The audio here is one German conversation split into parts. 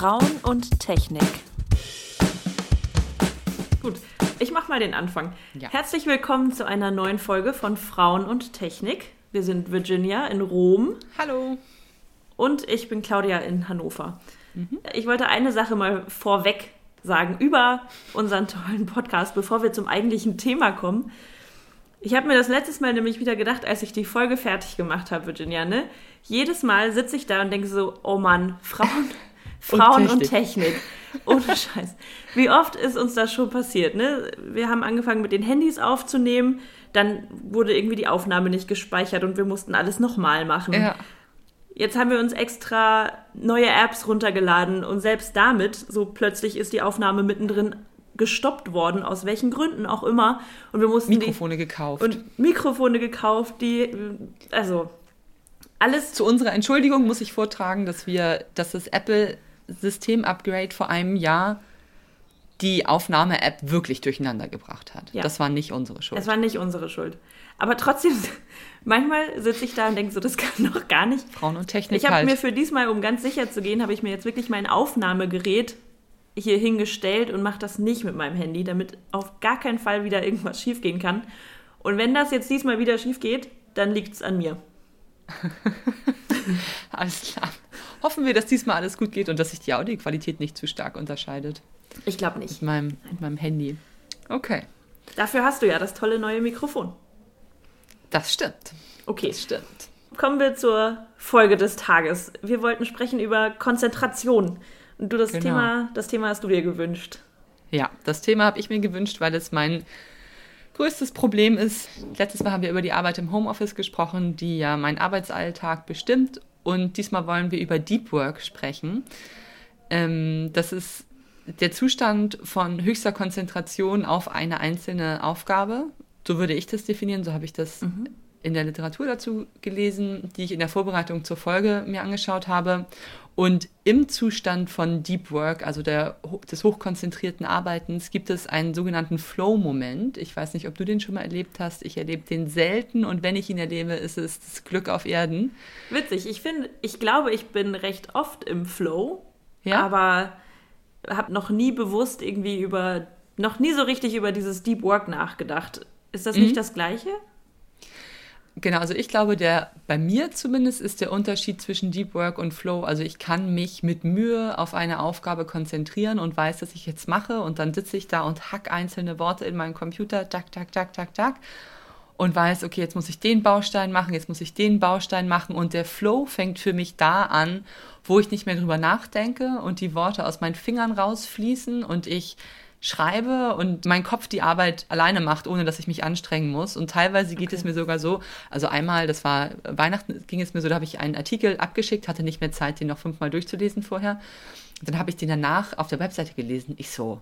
Frauen und Technik. Gut, ich mache mal den Anfang. Ja. Herzlich willkommen zu einer neuen Folge von Frauen und Technik. Wir sind Virginia in Rom Hallo. und ich bin Claudia in Hannover. Ich wollte eine Sache mal vorweg sagen über unseren tollen Podcast, bevor wir zum eigentlichen Thema kommen. Ich habe mir das letztes Mal nämlich wieder gedacht, als ich die Folge fertig gemacht habe, Virginia, ne? Jedes Mal sitze ich da und denke so, oh Mann, Frauen, Frauen und Technik. Ohne Scheiß. Wie oft ist uns das schon passiert, ne? Wir haben angefangen mit den Handys aufzunehmen, dann wurde irgendwie die Aufnahme nicht gespeichert und wir mussten alles nochmal machen. Ja. Jetzt haben wir uns extra neue Apps runtergeladen und selbst damit, so plötzlich ist die Aufnahme mittendrin gestoppt worden, aus welchen Gründen auch immer. Und wir mussten Mikrofone gekauft. die und Mikrofone gekauft, die, also alles zu unserer Entschuldigung muss ich vortragen, dass wir, dass das Apple-System-Upgrade vor einem Jahr die Aufnahme-App wirklich durcheinander gebracht hat. Ja. Das war nicht unsere Schuld. Es war nicht unsere Schuld. Aber trotzdem, manchmal sitze ich da und denke so, das kann doch gar nicht. Frauen und Technik Ich habe halt. mir für diesmal, um ganz sicher zu gehen, habe ich mir jetzt wirklich mein Aufnahmegerät hier hingestellt und mache das nicht mit meinem Handy, damit auf gar keinen Fall wieder irgendwas schiefgehen kann. Und wenn das jetzt diesmal wieder schief geht, dann liegt es an mir. Alles klar. Hoffen wir, dass diesmal alles gut geht und dass sich die Audioqualität nicht zu stark unterscheidet Ich glaube nicht. mit meinem, mit meinem Handy. Okay, Dafür hast du ja das tolle neue Mikrofon. das stimmt. Okay, Das stimmt. kommen wir zur Folge des Tages. Wir wollten sprechen über Konzentration. Und du das Genau. Thema, das Thema hast du dir gewünscht. Ja, das Thema habe ich mir gewünscht, weil es mein größtes Problem ist. Letztes Mal haben wir über die Arbeit im Homeoffice gesprochen, die ja meinen Arbeitsalltag bestimmt. Und diesmal wollen wir über Deep Work sprechen. Ähm, das ist der Zustand von höchster Konzentration auf eine einzelne Aufgabe. So würde ich das definieren, so habe ich das in der Literatur dazu gelesen, die ich in der Vorbereitung zur Folge mir angeschaut habe. Und im Zustand von Deep Work, also der, des hochkonzentrierten Arbeitens, gibt es einen sogenannten Flow-Moment. Ich weiß nicht, ob du den schon mal erlebt hast. Ich erlebe den selten und wenn ich ihn erlebe, ist es das Glück auf Erden. Witzig, ich finde, ich glaube, ich bin recht oft im Flow, Ja? aber habe noch nie bewusst irgendwie über, noch nie so richtig über dieses Deep Work nachgedacht. Ist das Mhm. nicht das Gleiche? Genau, also ich glaube, der bei mir zumindest ist der Unterschied zwischen Deep Work und Flow. Also ich kann mich mit Mühe auf eine Aufgabe konzentrieren und weiß, dass ich jetzt mache und dann sitze ich da und hack einzelne Worte in meinen Computer, tak, tak, tak, tak, tak und weiß, okay, jetzt muss ich den Baustein machen, jetzt muss ich den Baustein machen und der Flow fängt für mich da an, wo ich nicht mehr drüber nachdenke und die Worte aus meinen Fingern rausfließen und ich schreibe und mein Kopf die Arbeit alleine macht, ohne dass ich mich anstrengen muss. Und teilweise geht es mir sogar so, also einmal, das war Weihnachten, ging es mir so, da habe ich einen Artikel abgeschickt, hatte nicht mehr Zeit, den noch fünfmal durchzulesen vorher. Dann habe ich den danach auf der Webseite gelesen. Ich so,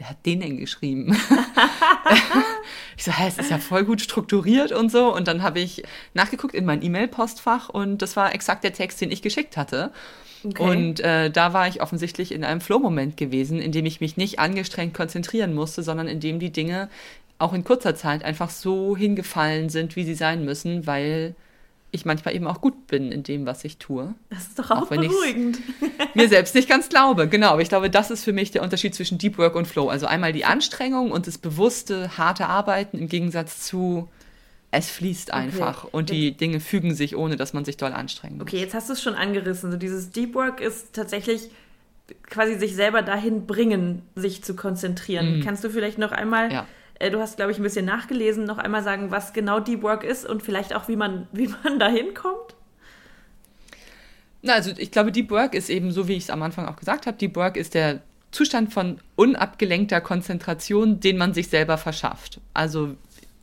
wer hat den denn geschrieben? ich so, hä, es ist ja voll gut strukturiert und so. Und dann habe ich nachgeguckt in mein E-Mail-Postfach und das war exakt der Text, den ich geschickt hatte. Okay. Und äh, da war ich offensichtlich in einem Flow-Moment gewesen, in dem ich mich nicht angestrengt konzentrieren musste, sondern in dem die Dinge auch in kurzer Zeit einfach so hingefallen sind, wie sie sein müssen, weil ich manchmal eben auch gut bin in dem, was ich tue. Das ist doch auch, Auch beruhigend. Mir selbst nicht ganz glaube, genau. Aber ich glaube, das ist für mich der Unterschied zwischen Deep Work und Flow. Also einmal die Anstrengung und das bewusste, harte Arbeiten im Gegensatz zu es fließt einfach und die Dinge fügen sich, ohne dass man sich doll anstrengen muss. Okay, jetzt hast du es schon angerissen. So dieses Deep Work ist tatsächlich quasi sich selber dahin bringen, sich zu konzentrieren. Kannst du vielleicht noch einmal, Mhm. Ja. Äh, du hast, glaube ich, ein bisschen nachgelesen, noch einmal sagen, was genau Deep Work ist und vielleicht auch, wie man, wie man dahin kommt? Na, also ich glaube, Deep Work ist eben so, wie ich es am Anfang auch gesagt habe, Deep Work ist der Zustand von unabgelenkter Konzentration, den man sich selber verschafft. Also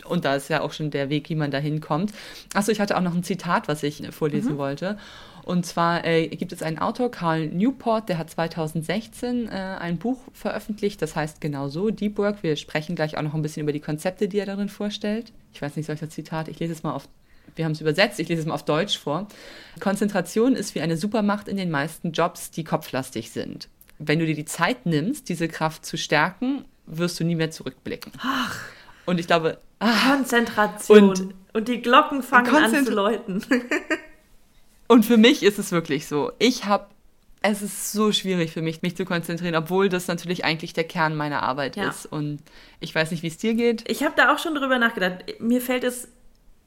und da ist ja auch schon der Weg, wie man da hinkommt. Achso, ich hatte auch noch ein Zitat, was ich vorlesen wollte. Und zwar äh, gibt es einen Autor, Carl Newport, der hat 2016 äh, ein Buch veröffentlicht, das heißt genau so, Deep Work. Wir sprechen gleich auch noch ein bisschen über die Konzepte, die er darin vorstellt. Ich weiß nicht, soll ich das Zitat, ich lese es mal auf wir haben es übersetzt, ich lese es mal auf Deutsch vor. Konzentration ist wie eine Supermacht in den meisten Jobs, die kopflastig sind. Wenn du dir die Zeit nimmst, diese Kraft zu stärken, wirst du nie mehr zurückblicken. Ach, Und ich glaube, ah, Konzentration. Und- Und, die Glocken fangen an zu läuten. und für mich ist es wirklich so. Ich habe es ist so schwierig für mich, mich zu konzentrieren, obwohl das natürlich eigentlich der Kern meiner Arbeit Ja. ist. Und ich weiß nicht, wie es dir geht. Ich habe da auch schon drüber nachgedacht. Mir fällt es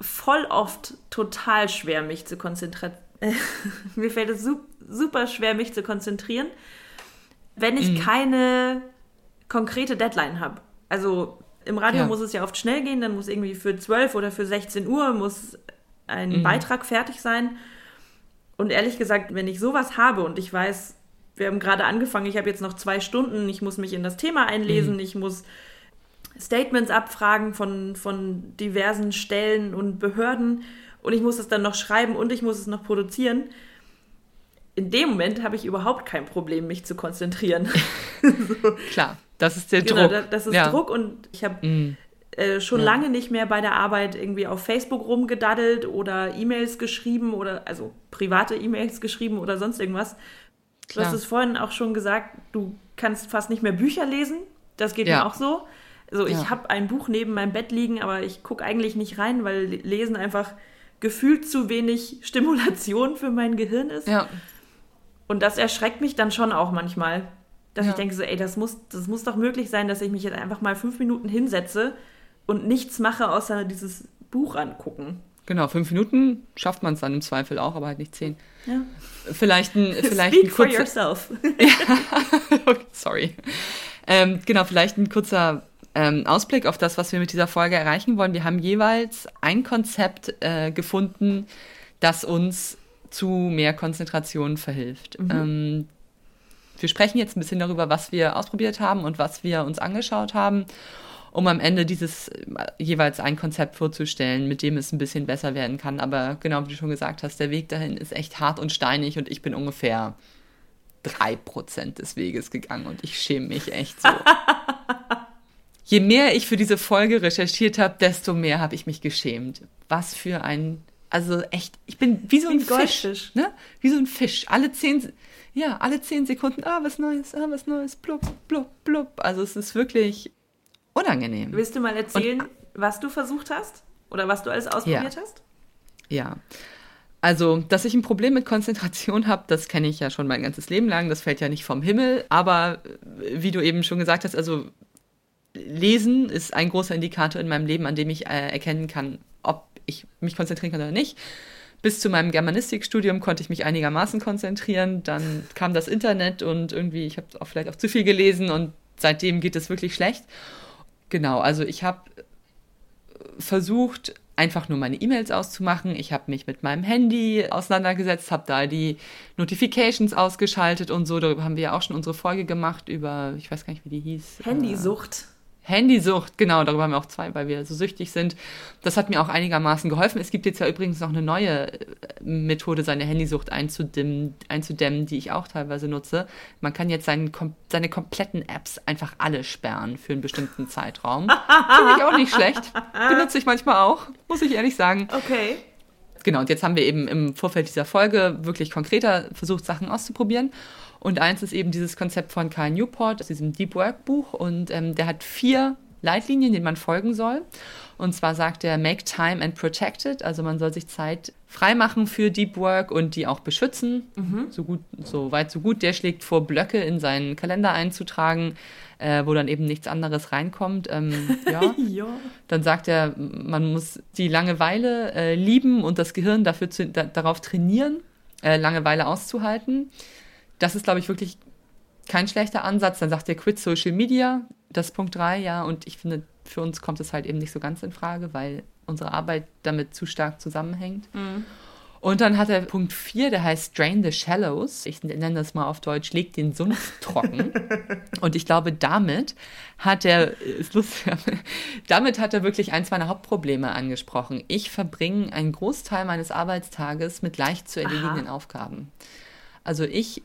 voll oft total schwer, mich zu konzentrieren. Mir fällt es su super schwer, mich zu konzentrieren, wenn ich keine konkrete Deadline habe. Also im Radio Ja. muss es ja oft schnell gehen, dann muss irgendwie für 12 oder für 16 Uhr muss ein Beitrag fertig sein. Und ehrlich gesagt, wenn ich sowas habe und ich weiß, wir haben gerade angefangen, ich habe jetzt noch zwei Stunden, ich muss mich in das Thema einlesen, ich muss Statements abfragen von, von diversen Stellen und Behörden und ich muss es dann noch schreiben und ich muss es noch produzieren. In dem Moment habe ich überhaupt kein Problem, mich zu konzentrieren. Klar, das ist der Genau, Druck. da- das ist ja. Druck und ich habe Mm. äh, schon Ja. lange nicht mehr bei der Arbeit irgendwie auf Facebook rumgedaddelt oder E-Mails geschrieben oder also private E-Mails geschrieben oder sonst irgendwas. Du hast Klar. es vorhin auch schon gesagt, du kannst fast nicht mehr Bücher lesen. Das geht Ja. mir auch so. Also ich Ja. habe ein Buch neben meinem Bett liegen, aber ich gucke eigentlich nicht rein, weil Lesen einfach gefühlt zu wenig Stimulation für mein Gehirn ist. Ja, Und das erschreckt mich dann schon auch manchmal. Dass Ja. ich denke so, ey, das muss, das muss doch möglich sein, dass ich mich jetzt einfach mal fünf Minuten hinsetze und nichts mache, außer dieses Buch angucken. genau. Fünf Minuten schafft man es dann im Zweifel auch, aber halt nicht zehn. Ja. Vielleicht ein, vielleicht Speak ein for kurzer, yourself. Okay, Sorry. Ähm, genau, vielleicht ein kurzer ähm, Ausblick auf das, was wir mit dieser Folge erreichen wollen. Wir haben jeweils ein Konzept äh, gefunden, das uns zu mehr Konzentration verhilft. Ähm, wir sprechen jetzt ein bisschen darüber, was wir ausprobiert haben und was wir uns angeschaut haben, um am Ende dieses äh, jeweils ein Konzept vorzustellen, mit dem es ein bisschen besser werden kann. Aber genau wie du schon gesagt hast, der Weg dahin ist echt hart und steinig und ich bin ungefähr drei Prozent des Weges gegangen und ich schäme mich echt so. Je mehr ich für diese Folge recherchiert habe, desto mehr habe ich mich geschämt. Was für ein, also echt, ich bin wie so Wie ein ein Fisch, ne? Wie so ein Fisch. Alle zehn, ja, alle zehn Sekunden, ah, was Neues, ah, was Neues, blub, blub, blub. Also es ist wirklich unangenehm. Willst du mal erzählen, was du versucht hast? Oder was du alles ausprobiert hast? Ja. Also, dass ich ein Problem mit Konzentration habe, das kenne ich ja schon mein ganzes Leben lang. Das fällt ja nicht vom Himmel. Aber äh, wie du eben schon gesagt hast, also Lesen ist ein großer Indikator in meinem Leben, an dem ich äh, erkennen kann, ob ich mich konzentrieren kann oder nicht. Bis zu meinem Germanistikstudium konnte ich mich einigermaßen konzentrieren. Dann kam das Internet und irgendwie, ich habe auch vielleicht auch zu viel gelesen und seitdem geht es wirklich schlecht. Genau, also ich habe versucht, einfach nur meine E-Mails auszumachen. Ich habe mich mit meinem Handy auseinandergesetzt, habe da die Notifications ausgeschaltet und so. Darüber haben wir ja auch schon unsere Folge gemacht über, ich weiß gar nicht, wie die hieß. Handysucht. Handysucht, genau, darüber haben wir auch zwei, weil wir so süchtig sind. Das hat mir auch einigermaßen geholfen. Es gibt jetzt ja übrigens noch eine neue äh, Methode, seine Handysucht einzudämmen, einzudämmen die ich auch teilweise nutze. Man kann jetzt seinen, seine kompletten Apps einfach alle sperren für einen bestimmten Zeitraum. Finde ich auch nicht schlecht. Benutze ich manchmal auch, muss ich ehrlich sagen. Okay. Genau, und jetzt haben wir eben im Vorfeld dieser Folge wirklich konkreter versucht, Sachen auszuprobieren. Und eins ist eben dieses Konzept von Carl Newport aus diesem Deep Work Buch. Und ähm, der hat vier Leitlinien, denen man folgen soll. Und zwar sagt er, make time and protect it. Also man soll sich Zeit freimachen für Deep Work und die auch beschützen. So gut, so weit, so gut. Der schlägt vor, Blöcke in seinen Kalender einzutragen, äh, wo dann eben nichts anderes reinkommt. Ähm, ja. Ja. Dann sagt er, man muss die Langeweile äh, lieben und das Gehirn dafür zu, da, darauf trainieren, äh, Langeweile auszuhalten. Das ist, glaube ich, wirklich kein schlechter Ansatz. Dann sagt er, quit Social Media, das ist Punkt 3, ja. Und ich finde, für uns kommt es halt eben nicht so ganz in Frage, weil unsere Arbeit damit zu stark zusammenhängt. Und dann hat er Punkt 4, der heißt Drain the Shallows. Ich nenne das mal auf Deutsch, leg den Sumpf trocken. Und ich glaube, damit hat er, ist lustig, damit hat er wirklich eins meiner Hauptprobleme angesprochen. Ich verbringe einen Großteil meines Arbeitstages mit leicht zu erledigenden Aufgaben. Also ich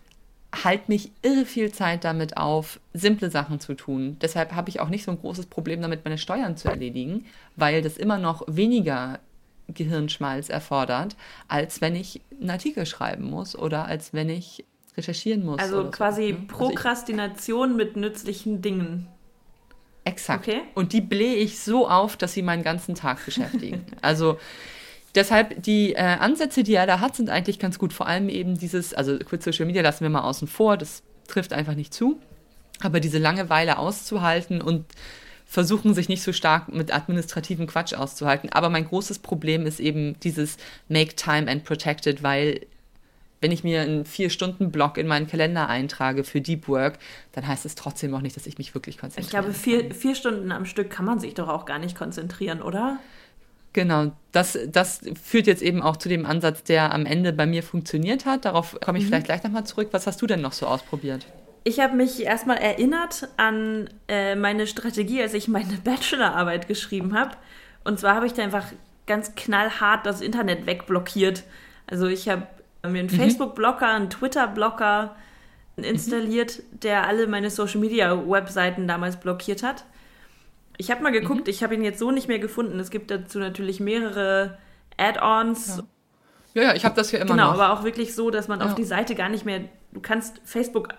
halte mich irre viel Zeit damit auf, simple Sachen zu tun. Deshalb habe ich auch nicht so ein großes Problem damit, meine Steuern zu erledigen, weil das immer noch weniger Gehirnschmalz erfordert, als wenn ich einen Artikel schreiben muss oder als wenn ich recherchieren muss. Also so, quasi ne? Also ich- Prokrastination mit nützlichen Dingen. Exakt. Okay. Und die blähe ich so auf, dass sie meinen ganzen Tag beschäftigen. also deshalb die äh, Ansätze, die er da hat, sind eigentlich ganz gut. Vor allem eben dieses, also Quit Social Media lassen wir mal außen vor, das trifft einfach nicht zu. Aber diese Langeweile auszuhalten und versuchen, sich nicht so stark mit administrativen Quatsch auszuhalten. Aber mein großes Problem ist eben dieses Make Time and Protected, weil wenn ich mir einen Vier-Stunden-Block in meinen Kalender eintrage für Deep Work, dann heißt es trotzdem noch nicht, dass ich mich wirklich konzentriere. Ich glaube, vier, vier Stunden am Stück kann man sich doch auch gar nicht konzentrieren, oder? Genau, das, das führt jetzt eben auch zu dem Ansatz, der am Ende bei mir funktioniert hat. Darauf komme ich mhm. vielleicht gleich nochmal zurück. Was hast du denn noch so ausprobiert? Ich habe mich erstmal erinnert an äh, meine Strategie, als ich meine Bachelorarbeit geschrieben habe. Und zwar habe ich da einfach ganz knallhart das Internet wegblockiert. Also ich habe mir einen mhm. Facebook-Blocker, einen Twitter-Blocker installiert, mhm. der alle meine Social-Media-Webseiten damals blockiert hat. Ich habe mal geguckt, mhm. ich habe ihn jetzt so nicht mehr gefunden. Es gibt dazu natürlich mehrere Add-ons. Ja. ja, ja, ich habe das hier immer genau, noch. Genau, aber auch wirklich so, dass man ja. auf die Seite gar nicht mehr, du kannst Facebook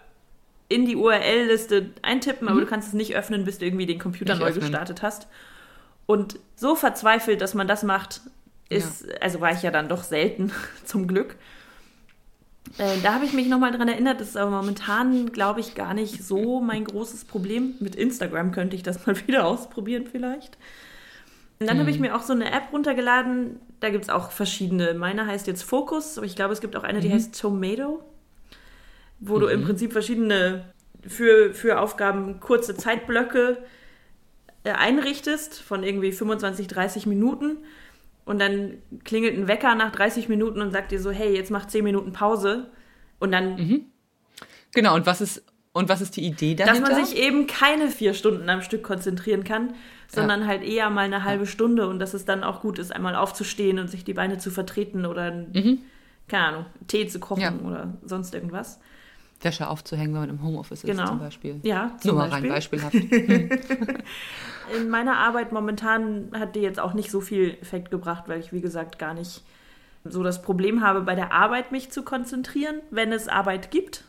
in die URL-Liste eintippen, mhm. aber du kannst es nicht öffnen, bis du irgendwie den Computer nicht neu öffnen. gestartet hast. Und so verzweifelt, dass man das macht, ist, ja. also war ich ja dann doch selten, zum Glück. Äh, da habe ich mich nochmal dran erinnert, das ist aber momentan, glaube ich, gar nicht so mein großes Problem. Mit Instagram könnte ich das mal wieder ausprobieren vielleicht. Und dann mhm. habe ich mhm. mir auch so eine App runtergeladen, da gibt es auch verschiedene. Meine heißt jetzt Focus, aber ich glaube, es gibt auch eine, die mhm. heißt Tomato wo mhm. du im mhm. Prinzip verschiedene für, für Aufgaben kurze Zeitblöcke äh, einrichtest von irgendwie 25, 30 Minuten. Und dann klingelt ein Wecker nach 30 Minuten und sagt dir so, hey, jetzt mach 10 Minuten Pause. Und dann. Mhm. Genau, und was ist, und was ist die Idee dahinter? Dass man sich eben keine vier Stunden am Stück konzentrieren kann, sondern ja. halt eher mal eine halbe. Stunde und dass es dann auch gut ist, einmal aufzustehen und sich die Beine zu vertreten oder, mhm. keine Ahnung, Tee zu kochen ja. oder sonst irgendwas. Wäsche aufzuhängen, wenn man im Homeoffice genau. ist zum Beispiel. Ja, zum Nur mal rein beispielhaft. In meiner Arbeit momentan hat die jetzt auch nicht so viel Effekt gebracht, weil ich, wie gesagt, gar nicht so das Problem habe, bei der Arbeit mich zu konzentrieren, wenn es Arbeit gibt.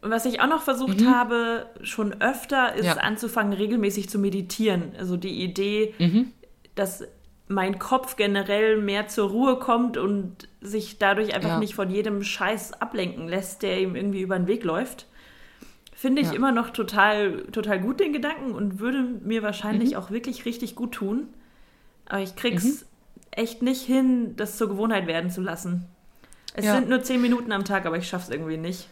Und was ich auch noch versucht mhm. habe, schon öfter, ist ja. anzufangen, regelmäßig zu meditieren. Also die Idee, mhm. dass mein Kopf generell mehr zur Ruhe kommt und sich dadurch einfach ja. nicht von jedem Scheiß ablenken lässt, der ihm irgendwie über den Weg läuft. Finde ich ja. immer noch total, total gut, den Gedanken, und würde mir wahrscheinlich mhm. auch wirklich richtig gut tun. Aber ich krieg's mhm. echt nicht hin, das zur Gewohnheit werden zu lassen. Es ja. sind nur zehn Minuten am Tag, aber ich schaff's irgendwie nicht.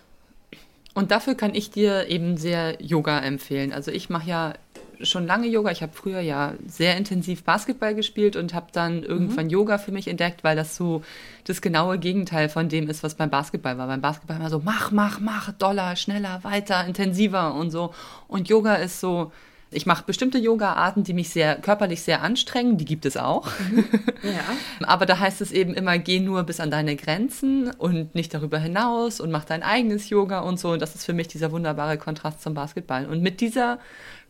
Und dafür kann ich dir eben sehr Yoga empfehlen. Also ich mache ja schon lange Yoga. Ich habe früher ja sehr intensiv Basketball gespielt und habe dann irgendwann mhm. Yoga für mich entdeckt, weil das so das genaue Gegenteil von dem ist, was beim Basketball war. Beim Basketball war so mach, mach, mach, doller, schneller, weiter, intensiver und so. Und Yoga ist so, ich mache bestimmte Yoga-Arten, die mich sehr körperlich sehr anstrengen, die gibt es auch. Mhm. Ja. Aber da heißt es eben immer, geh nur bis an deine Grenzen und nicht darüber hinaus und mach dein eigenes Yoga und so. Und das ist für mich dieser wunderbare Kontrast zum Basketball. Und mit dieser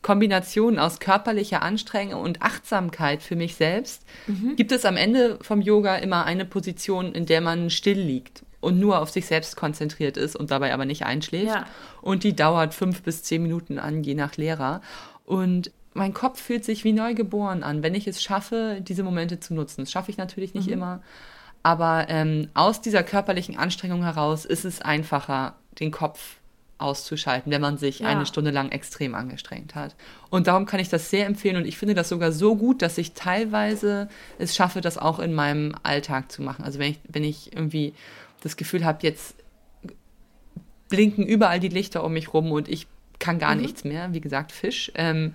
Kombination aus körperlicher Anstrengung und Achtsamkeit für mich selbst, mhm. gibt es am Ende vom Yoga immer eine Position, in der man still liegt und nur auf sich selbst konzentriert ist und dabei aber nicht einschläft. Ja. Und die dauert fünf bis zehn Minuten an, je nach Lehrer. Und mein Kopf fühlt sich wie neu geboren an, wenn ich es schaffe, diese Momente zu nutzen. Das schaffe ich natürlich nicht mhm. immer. Aber ähm, aus dieser körperlichen Anstrengung heraus ist es einfacher, den Kopf auszuschalten, wenn man sich ja. eine Stunde lang extrem angestrengt hat. Und darum kann ich das sehr empfehlen und ich finde das sogar so gut, dass ich teilweise es schaffe, das auch in meinem Alltag zu machen. Also wenn ich, wenn ich irgendwie das Gefühl habe, jetzt blinken überall die Lichter um mich rum und ich kann gar mhm. nichts mehr, wie gesagt, Fisch, ähm,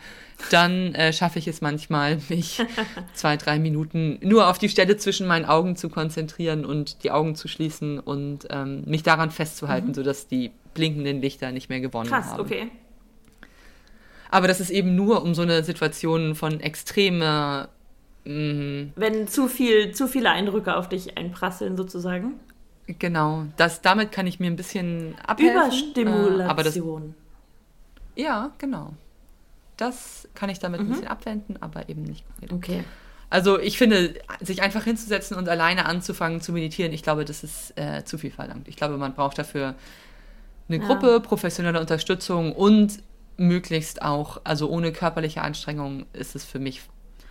dann äh, schaffe ich es manchmal, mich zwei, drei Minuten nur auf die Stelle zwischen meinen Augen zu konzentrieren und die Augen zu schließen und ähm, mich daran festzuhalten, mhm. sodass die blinkenden Lichter nicht mehr gewonnen Krass, haben. Krass, okay. Aber das ist eben nur um so eine Situation von extremer. Mm, Wenn zu viel, zu viele Eindrücke auf dich einprasseln, sozusagen. Genau, das, damit kann ich mir ein bisschen abhelfen. Überstimulation. Äh, aber das, ja, genau. Das kann ich damit mhm. ein bisschen abwenden, aber eben nicht. Okay. Also ich finde, sich einfach hinzusetzen und alleine anzufangen zu meditieren, ich glaube, das ist äh, zu viel verlangt. Ich glaube, man braucht dafür eine ja. Gruppe, professionelle Unterstützung und möglichst auch, also ohne körperliche Anstrengung ist es für mich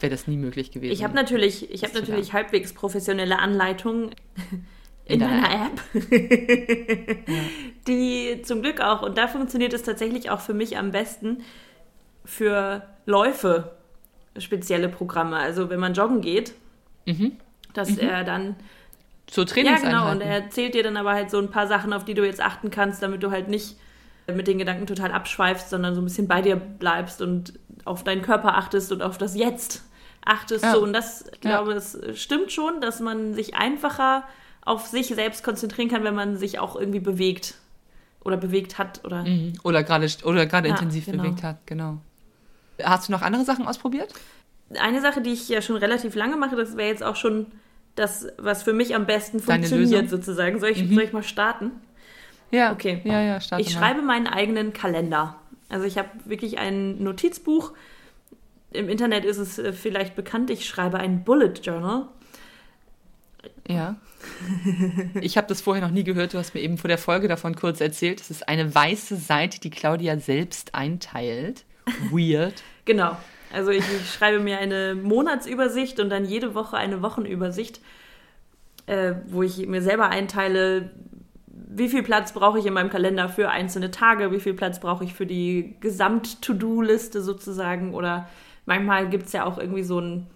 wäre das nie möglich gewesen. Ich habe natürlich, ich habe natürlich halbwegs professionelle Anleitungen in, in meiner App, ja. die zum Glück auch, und da funktioniert es tatsächlich auch für mich am besten für Läufe spezielle Programme. Also wenn man joggen geht, mhm. dass mhm. er dann so Trainings Ja, genau. Und er erzählt dir dann aber halt so ein paar Sachen, auf die du jetzt achten kannst, damit du halt nicht mit den Gedanken total abschweifst, sondern so ein bisschen bei dir bleibst und auf deinen Körper achtest und auf das Jetzt achtest. Ja. So. Und das, ich glaube, es stimmt schon, dass man sich einfacher auf sich selbst konzentrieren kann, wenn man sich auch irgendwie bewegt oder bewegt hat oder mhm. oder gerade oder gerade ja, intensiv genau. bewegt hat, genau. Hast du noch andere Sachen ausprobiert? Eine Sache, die ich ja schon relativ lange mache, das wäre jetzt auch schon das, was für mich am besten funktioniert, sozusagen. Soll ich, mhm. soll ich mal starten? Ja. Okay. Ja, ja, starte Ich mal. schreibe meinen eigenen Kalender. Also ich habe wirklich ein Notizbuch. Im Internet ist es äh, vielleicht bekannt, ich schreibe ein Bullet Journal. Ja. Ich habe das vorher noch nie gehört. Du hast mir eben vor der Folge davon kurz erzählt. Es ist eine weiße Seite, die Claudia selbst einteilt. Weird. genau. Also ich, ich, schreibe mir eine Monatsübersicht und dann jede Woche eine Wochenübersicht, äh, wo ich mir selber einteile, wie viel Platz brauche ich in meinem Kalender für einzelne Tage, wie viel Platz brauche ich für die Gesamt-To-Do-Liste sozusagen. Oder manchmal gibt es ja auch irgendwie so ein,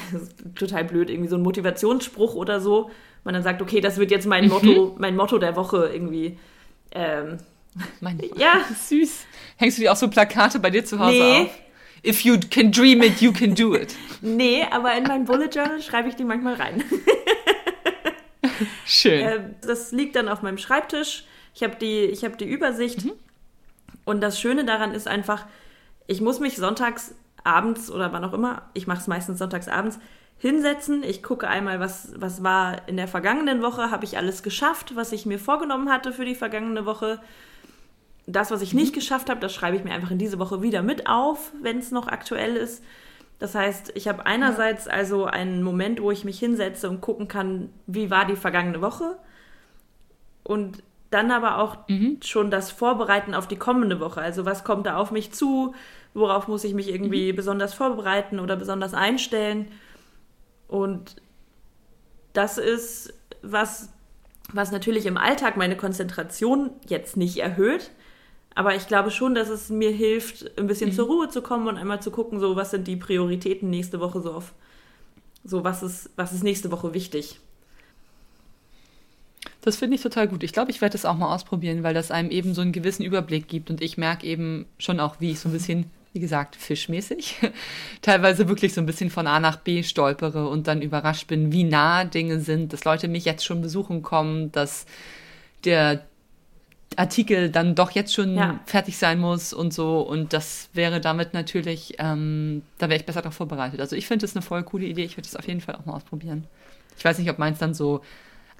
total blöd, irgendwie so ein Motivationsspruch oder so. Man dann sagt, okay, das wird jetzt mein mhm. Motto, mein Motto der Woche irgendwie. Ähm, mein, ja. Süß. Hängst du dir auch so Plakate bei dir zu Hause nee. auf? If you can dream it, you can do it. nee, aber in mein Bullet Journal schreibe ich die manchmal rein. Schön. Äh, das liegt dann auf meinem Schreibtisch. Ich habe die, hab die Übersicht. Mhm. Und das Schöne daran ist einfach, ich muss mich sonntags abends oder wann auch immer, ich mache es meistens sonntags abends, hinsetzen. Ich gucke einmal, was, was war in der vergangenen Woche, habe ich alles geschafft, was ich mir vorgenommen hatte für die vergangene Woche das, was ich nicht geschafft habe, das schreibe ich mir einfach in diese Woche wieder mit auf, wenn es noch aktuell ist. Das heißt, ich habe einerseits also einen Moment, wo ich mich hinsetze und gucken kann, wie war die vergangene Woche. Und dann aber auch mhm. schon das Vorbereiten auf die kommende Woche. Also was kommt da auf mich zu? Worauf muss ich mich irgendwie mhm. besonders vorbereiten oder besonders einstellen? Und das ist was, was natürlich im Alltag meine Konzentration jetzt nicht erhöht, aber ich glaube schon, dass es mir hilft, ein bisschen mhm. zur Ruhe zu kommen und einmal zu gucken, so was sind die Prioritäten nächste Woche so auf, so was ist, was ist nächste Woche wichtig. Das finde ich total gut. Ich glaube, ich werde das auch mal ausprobieren, weil das einem eben so einen gewissen Überblick gibt und ich merke eben schon auch, wie ich so ein bisschen, wie gesagt, fischmäßig, teilweise wirklich so ein bisschen von A nach B stolpere und dann überrascht bin, wie nah Dinge sind, dass Leute mich jetzt schon besuchen kommen, dass der Artikel dann doch jetzt schon ja. fertig sein muss und so. Und das wäre damit natürlich, ähm, da wäre ich besser darauf vorbereitet. Also ich finde das eine voll coole Idee. Ich würde das auf jeden Fall auch mal ausprobieren. Ich weiß nicht, ob meins dann so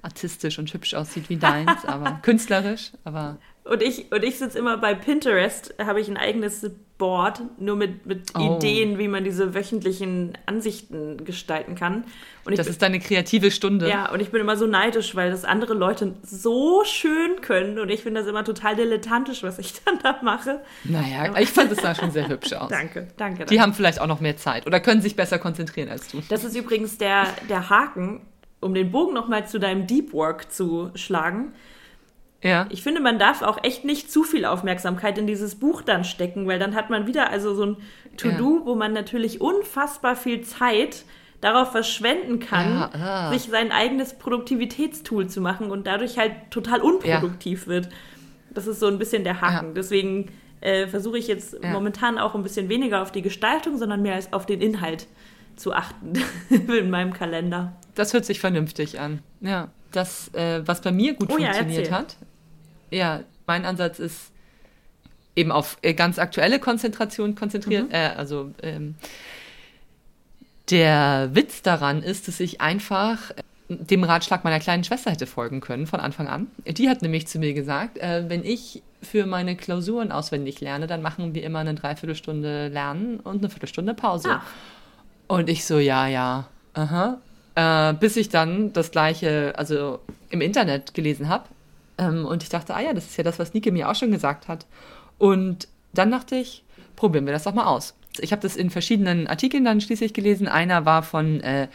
artistisch und hübsch aussieht wie deins, aber künstlerisch, aber. Und ich, und ich sitze immer bei Pinterest, habe ich ein eigenes Board, nur mit, mit oh. Ideen, wie man diese wöchentlichen Ansichten gestalten kann. Und das bin, ist deine kreative Stunde. Ja, und ich bin immer so neidisch, weil das andere Leute so schön können und ich finde das immer total dilettantisch, was ich dann da mache. Naja, ich fand es da schon sehr hübsch aus. danke, danke. Die haben vielleicht auch noch mehr Zeit oder können sich besser konzentrieren als du. Das ist übrigens der, der Haken um den Bogen nochmal zu deinem Deep Work zu schlagen. Ja. Ich finde, man darf auch echt nicht zu viel Aufmerksamkeit in dieses Buch dann stecken, weil dann hat man wieder also so ein To-Do, ja. wo man natürlich unfassbar viel Zeit darauf verschwenden kann, ja, sich sein eigenes Produktivitätstool zu machen und dadurch halt total unproduktiv wird. Das ist so ein bisschen der Haken. Deswegen äh, versuche ich jetzt momentan auch ein bisschen weniger auf die Gestaltung, sondern mehr als auf den Inhalt zu achten in meinem Kalender. Das hört sich vernünftig an. Ja, das, äh, was bei mir gut oh, funktioniert ja, hat. Ja, mein Ansatz ist eben auf äh, ganz aktuelle Konzentration konzentriert. Mhm. Äh, also ähm, der Witz daran ist, dass ich einfach äh, dem Ratschlag meiner kleinen Schwester hätte folgen können von Anfang an. Die hat nämlich zu mir gesagt, äh, wenn ich für meine Klausuren auswendig lerne, dann machen wir immer eine Dreiviertelstunde Lernen und eine Viertelstunde Pause. Ach. Und ich so, ja, ja, aha. Äh, bis ich dann das gleiche, also im Internet gelesen habe. Ähm, und ich dachte, ah ja, das ist ja das, was Nike mir auch schon gesagt hat. Und dann dachte ich, probieren wir das doch mal aus. Ich habe das in verschiedenen Artikeln dann schließlich gelesen. Einer war von äh,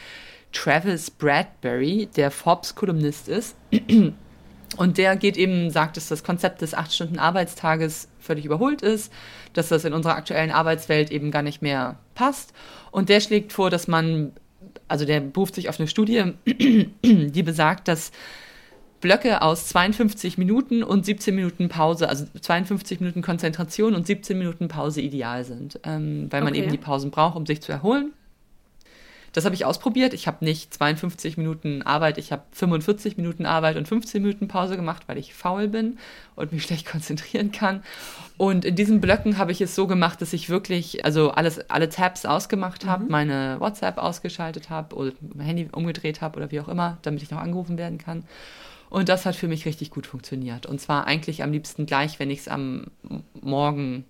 Travis Bradbury, der Forbes-Kolumnist ist. Und der geht eben, sagt, dass das Konzept des 8-Stunden-Arbeitstages völlig überholt ist, dass das in unserer aktuellen Arbeitswelt eben gar nicht mehr passt. Und der schlägt vor, dass man, also der beruft sich auf eine Studie, die besagt, dass Blöcke aus 52 Minuten und 17 Minuten Pause, also 52 Minuten Konzentration und 17 Minuten Pause ideal sind, ähm, weil man okay. eben die Pausen braucht, um sich zu erholen. Das habe ich ausprobiert. Ich habe nicht 52 Minuten Arbeit, ich habe 45 Minuten Arbeit und 15 Minuten Pause gemacht, weil ich faul bin und mich schlecht konzentrieren kann. Und in diesen Blöcken habe ich es so gemacht, dass ich wirklich, also alles, alle Tabs ausgemacht habe, mhm. meine WhatsApp ausgeschaltet habe oder mein Handy umgedreht habe oder wie auch immer, damit ich noch angerufen werden kann. Und das hat für mich richtig gut funktioniert. Und zwar eigentlich am liebsten gleich, wenn ich es am Morgen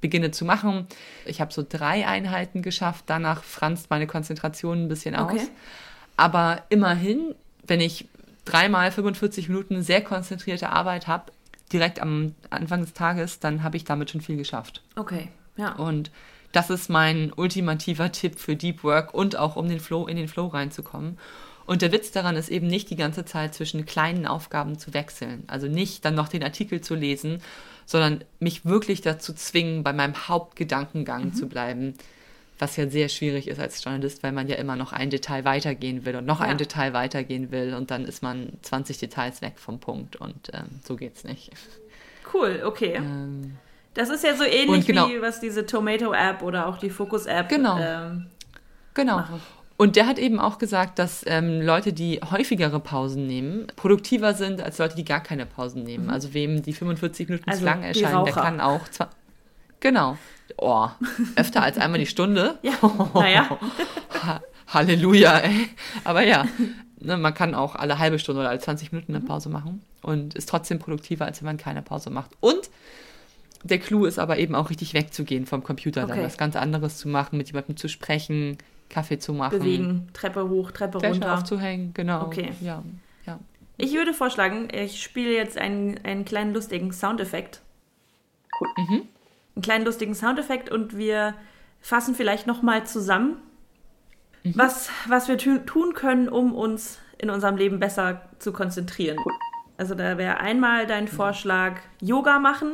beginne zu machen. Ich habe so drei Einheiten geschafft, danach franzt meine Konzentration ein bisschen aus. Okay. Aber immerhin, wenn ich dreimal 45 Minuten sehr konzentrierte Arbeit habe, direkt am Anfang des Tages, dann habe ich damit schon viel geschafft. Okay, ja. Und das ist mein ultimativer Tipp für Deep Work und auch um den Flow in den Flow reinzukommen. Und der Witz daran ist eben nicht die ganze Zeit zwischen kleinen Aufgaben zu wechseln. Also nicht dann noch den Artikel zu lesen, sondern mich wirklich dazu zwingen, bei meinem Hauptgedankengang mhm. zu bleiben. Was ja sehr schwierig ist als Journalist, weil man ja immer noch ein Detail weitergehen will und noch ja. ein Detail weitergehen will und dann ist man 20 Details weg vom Punkt und ähm, so geht's nicht. Cool, okay. Ähm, das ist ja so ähnlich genau, wie was diese Tomato-App oder auch die Focus-App genau, ähm, genau. Machen. Und der hat eben auch gesagt, dass ähm, Leute, die häufigere Pausen nehmen, produktiver sind als Leute, die gar keine Pausen nehmen. Mhm. Also wem die 45 Minuten also zu lang erscheinen, der kann auch zwar. Genau. Oh, öfter als einmal die Stunde. Ja, naja. ha Halleluja, ey. Aber ja, ne, man kann auch alle halbe Stunde oder alle 20 Minuten eine mhm. Pause machen und ist trotzdem produktiver, als wenn man keine Pause macht. Und der Clou ist aber eben auch richtig wegzugehen vom Computer, okay. dann was ganz anderes zu machen, mit jemandem zu sprechen, Kaffee zu machen. Bewegen, Treppe hoch, Treppe Fläche runter. aufzuhängen, genau. Okay. Ja, ja. Ich würde vorschlagen, ich spiele jetzt einen, einen kleinen lustigen Soundeffekt. Cool. Mhm. Einen kleinen lustigen Soundeffekt und wir fassen vielleicht nochmal zusammen, mhm. was, was wir tun können, um uns in unserem Leben besser zu konzentrieren. Cool. Also da wäre einmal dein Vorschlag, Yoga machen.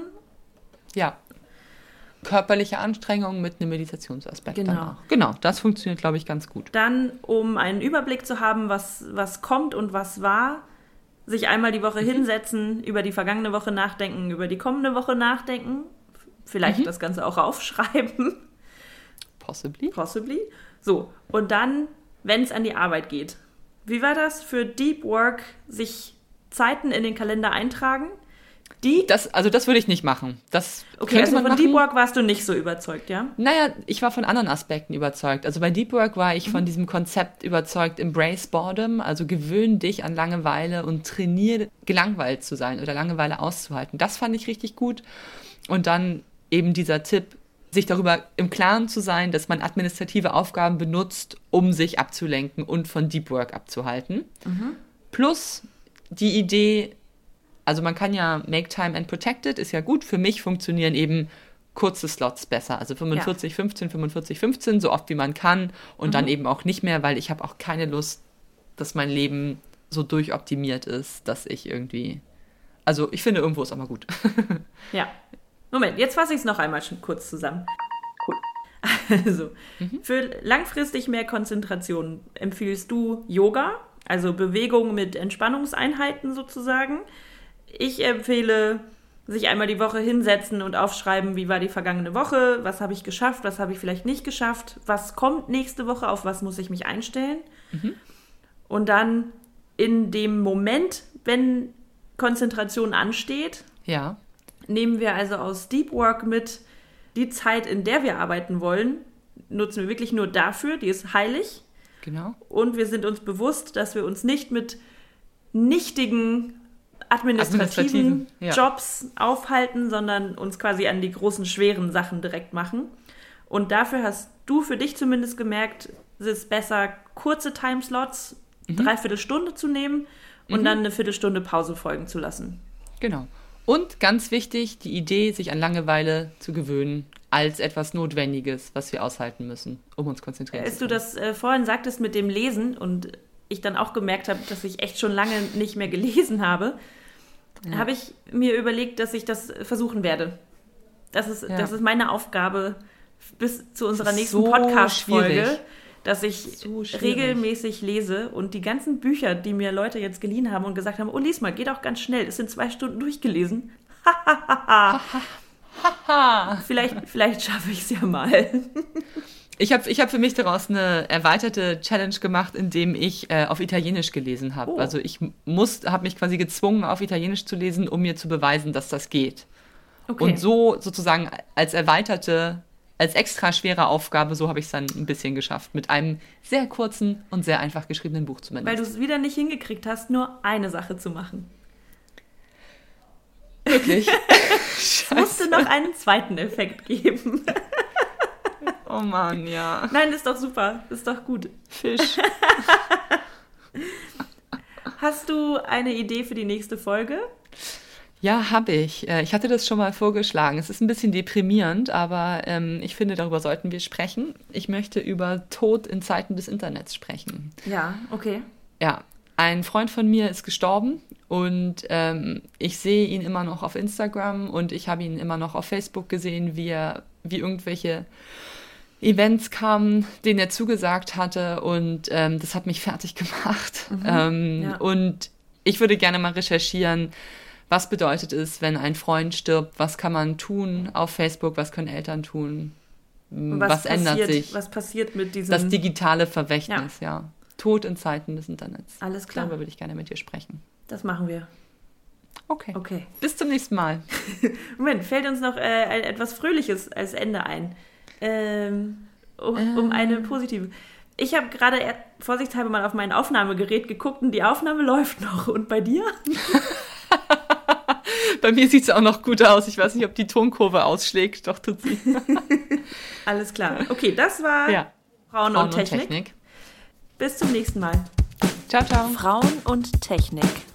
Ja körperliche Anstrengung mit einem Meditationsaspekt. Genau. Danach. Genau, das funktioniert, glaube ich, ganz gut. Dann, um einen Überblick zu haben, was, was kommt und was war, sich einmal die Woche mhm. hinsetzen, über die vergangene Woche nachdenken, über die kommende Woche nachdenken, vielleicht mhm. das Ganze auch aufschreiben. Possibly. Possibly. So, und dann, wenn es an die Arbeit geht. Wie war das für Deep Work, sich Zeiten in den Kalender eintragen? Die? Das, also das würde ich nicht machen. Das okay, also von machen. Deep Work warst du nicht so überzeugt, ja? Naja, ich war von anderen Aspekten überzeugt. Also bei Deep Work war ich mhm. von diesem Konzept überzeugt, embrace boredom, also gewöhn dich an Langeweile und trainiere gelangweilt zu sein oder Langeweile auszuhalten. Das fand ich richtig gut. Und dann eben dieser Tipp, sich darüber im Klaren zu sein, dass man administrative Aufgaben benutzt, um sich abzulenken und von Deep Work abzuhalten. Mhm. Plus die Idee, also man kann ja Make Time and Protected, ist ja gut. Für mich funktionieren eben kurze Slots besser. Also 45, ja. 15, 45, 15, so oft wie man kann. Und mhm. dann eben auch nicht mehr, weil ich habe auch keine Lust, dass mein Leben so durchoptimiert ist, dass ich irgendwie. Also ich finde, irgendwo ist auch mal gut. ja. Moment, jetzt fasse ich es noch einmal schon kurz zusammen. Cool. Also, mhm. für langfristig mehr Konzentration empfiehlst du Yoga, also Bewegung mit Entspannungseinheiten sozusagen. Ich empfehle, sich einmal die Woche hinsetzen und aufschreiben, wie war die vergangene Woche, was habe ich geschafft, was habe ich vielleicht nicht geschafft, was kommt nächste Woche, auf was muss ich mich einstellen. Mhm. Und dann in dem Moment, wenn Konzentration ansteht, ja. nehmen wir also aus Deep Work mit die Zeit, in der wir arbeiten wollen, nutzen wir wirklich nur dafür, die ist heilig. Genau. Und wir sind uns bewusst, dass wir uns nicht mit nichtigen administrativen, administrativen ja. Jobs aufhalten, sondern uns quasi an die großen, schweren Sachen direkt machen. Und dafür hast du für dich zumindest gemerkt, es ist besser, kurze Timeslots, mhm. dreiviertel Stunde zu nehmen und mhm. dann eine Viertelstunde Pause folgen zu lassen. Genau. Und ganz wichtig, die Idee, sich an Langeweile zu gewöhnen, als etwas Notwendiges, was wir aushalten müssen, um uns konzentrieren Als zu du können. das äh, vorhin sagtest mit dem Lesen und ich dann auch gemerkt habe, dass ich echt schon lange nicht mehr gelesen habe, habe ich mir überlegt, dass ich das versuchen werde. Das ist, Ja. das ist meine Aufgabe bis zu unserer nächsten so Podcast-Folge, dass ich So regelmäßig lese und die ganzen Bücher, die mir Leute jetzt geliehen haben und gesagt haben, oh, lies mal, geht auch ganz schnell, ist in zwei Stunden durchgelesen. vielleicht, vielleicht schaffe ich es ja mal. Ich habe ich hab für mich daraus eine erweiterte Challenge gemacht, indem ich äh, auf Italienisch gelesen habe. Oh. Also ich muss, habe mich quasi gezwungen, auf Italienisch zu lesen, um mir zu beweisen, dass das geht. Okay. Und so sozusagen als erweiterte, als extra schwere Aufgabe, so habe ich es dann ein bisschen geschafft. Mit einem sehr kurzen und sehr einfach geschriebenen Buch Weil zumindest. du es wieder nicht hingekriegt hast, nur eine Sache zu machen. Wirklich? Es musste noch einen zweiten Effekt geben. oh Mann, ja. Nein, ist doch super. Ist doch gut. Fisch. Hast du eine Idee für die nächste Folge? Ja, habe ich. Äh, Ich hatte das schon mal vorgeschlagen. Es ist ein bisschen deprimierend, aber ähm, ich finde, darüber sollten wir sprechen. Ich möchte über Tod in Zeiten des Internets sprechen. Ja, okay. Ja, ein Freund von mir ist gestorben und ähm, ich sehe ihn immer noch auf Instagram und ich habe ihn immer noch auf Facebook gesehen, wie er, wie irgendwelche Events kamen, denen er zugesagt hatte und ähm, das hat mich fertig gemacht. ähm, ja. Und ich würde gerne mal recherchieren, was bedeutet es, wenn ein Freund stirbt, was kann man tun auf Facebook, was können Eltern tun, Und was, ändert passiert, sich, Was passiert mit diesem... das digitale Verwächtnis, ja. Tod in Zeiten des Internets. Alles klar. Darüber würde ich gerne mit dir sprechen. das machen wir. Okay. Okay. Bis zum nächsten Mal. Moment, fällt uns noch äh, etwas Fröhliches als Ende ein. Ähm, um, um eine positive. Ich habe gerade vorsichtshalber mal auf mein Aufnahmegerät geguckt und die Aufnahme läuft noch. Und bei dir? Bei mir sieht es auch noch gut aus. Ich weiß nicht, ob die Tonkurve ausschlägt. Doch, tut sie. Alles klar. Okay, das war Ja. Frauen, Frauen und, Technik. Technik. Bis zum nächsten Mal. Ciao, ciao. Frauen und Technik.